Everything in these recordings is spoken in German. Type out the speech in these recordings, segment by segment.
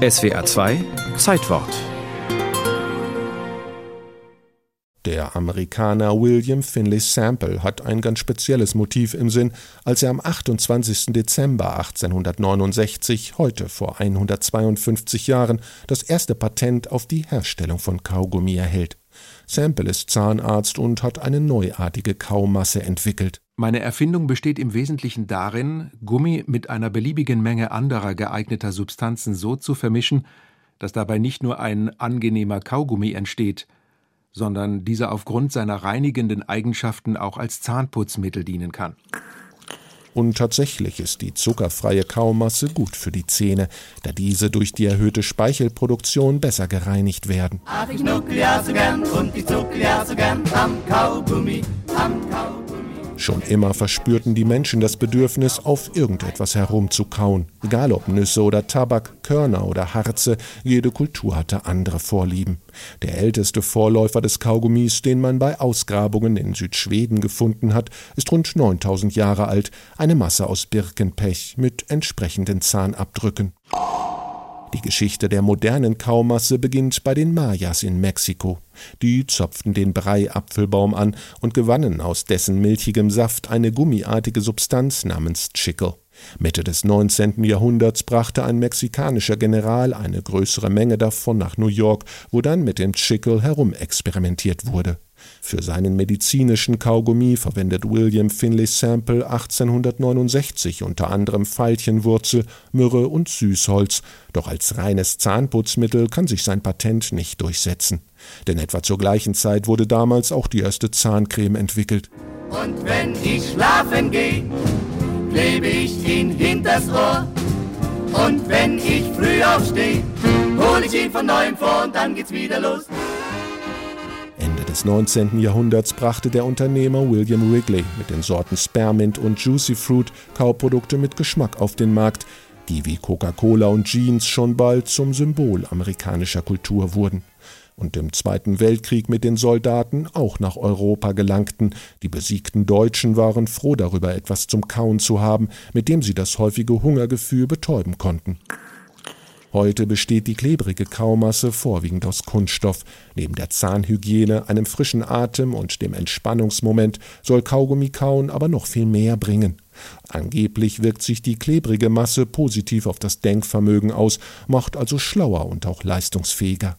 SWR 2 Zeitwort Der Amerikaner William Finley Sample hat ein ganz spezielles Motiv im Sinn, als er am 28. Dezember 1869, heute vor 152 Jahren, das erste Patent auf die Herstellung von Kaugummi erhält. Sample ist Zahnarzt und hat eine neuartige Kaumasse entwickelt. Meine Erfindung besteht im Wesentlichen darin, Gummi mit einer beliebigen Menge anderer geeigneter Substanzen so zu vermischen, dass dabei nicht nur ein angenehmer Kaugummi entsteht, sondern dieser aufgrund seiner reinigenden Eigenschaften auch als Zahnputzmittel dienen kann. Und tatsächlich ist die zuckerfreie Kaumasse gut für die Zähne, da diese durch die erhöhte Speichelproduktion besser gereinigt werden. Ach, ich nuckel ja so gern und ich zuckel ja so gern am Kaugummi, am Kaugummi. Schon immer verspürten die Menschen das Bedürfnis, auf irgendetwas herumzukauen. Egal ob Nüsse oder Tabak, Körner oder Harze, jede Kultur hatte andere Vorlieben. Der älteste Vorläufer des Kaugummis, den man bei Ausgrabungen in Südschweden gefunden hat, ist rund 9000 Jahre alt, eine Masse aus Birkenpech mit entsprechenden Zahnabdrücken. Die Geschichte der modernen Kaumasse beginnt bei den Mayas in Mexiko. Die zopften den Breiapfelbaum an und gewannen aus dessen milchigem Saft eine gummiartige Substanz namens Chicle. Mitte des 19. Jahrhunderts brachte ein mexikanischer General eine größere Menge davon nach New York, wo dann mit dem Chicle herumexperimentiert wurde. Für seinen medizinischen Kaugummi verwendet William Finley Sample 1869 unter anderem Veilchenwurzel, Myrrhe und Süßholz, doch als reines Zahnputzmittel kann sich sein Patent nicht durchsetzen. Denn etwa zur gleichen Zeit wurde damals auch die erste Zahncreme entwickelt. Und wenn ich schlafen gehe, klebe ich ihn hinters Ohr. Und wenn ich früh aufstehe, hol ich ihn von neuem vor und dann geht's wieder los des 19. Jahrhunderts brachte der Unternehmer William Wrigley mit den Sorten Spearmint und Juicy Fruit Kauprodukte mit Geschmack auf den Markt, die wie Coca-Cola und Jeans schon bald zum Symbol amerikanischer Kultur wurden und im Zweiten Weltkrieg mit den Soldaten auch nach Europa gelangten. Die besiegten Deutschen waren froh darüber, etwas zum Kauen zu haben, mit dem sie das häufige Hungergefühl betäuben konnten. Heute besteht die klebrige Kaumasse vorwiegend aus Kunststoff. Neben der Zahnhygiene, einem frischen Atem und dem Entspannungsmoment soll Kaugummi kauen aber noch viel mehr bringen. Angeblich wirkt sich die klebrige Masse positiv auf das Denkvermögen aus, macht also schlauer und auch leistungsfähiger.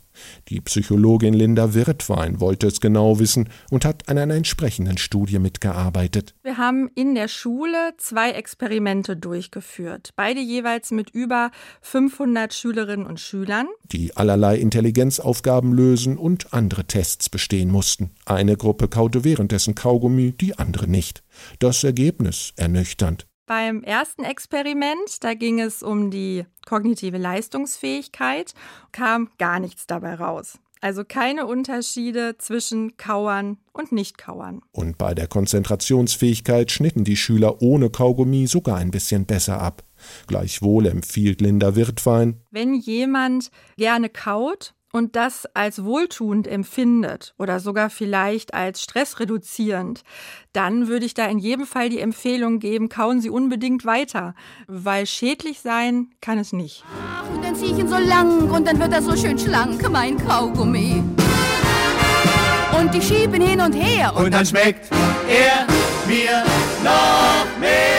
Die Psychologin Linda Wirtwein wollte es genau wissen und hat an einer entsprechenden Studie mitgearbeitet. Wir haben in der Schule zwei Experimente durchgeführt, beide jeweils mit über 500 Schülerinnen und Schülern, die allerlei Intelligenzaufgaben lösen und andere Tests bestehen mussten. Eine Gruppe kaute währenddessen Kaugummi, die andere nicht. Das Ergebnis ernüchternd. Beim ersten Experiment, da ging es um die kognitive Leistungsfähigkeit, kam gar nichts dabei raus. Also keine Unterschiede zwischen Kauern und Nicht-Kauern. Und bei der Konzentrationsfähigkeit schnitten die Schüler ohne Kaugummi sogar ein bisschen besser ab. Gleichwohl empfiehlt Linda Wirtwein, wenn jemand gerne kaut und das als wohltuend empfindet oder sogar vielleicht als stressreduzierend, dann würde ich da in jedem Fall die Empfehlung geben, kauen Sie unbedingt weiter, weil schädlich sein kann es nicht. Ach, und dann ziehe ich ihn so lang und dann wird er so schön schlank, mein Kaugummi. Und ich schiebe ihn hin und her und, und dann schmeckt er mir noch mehr.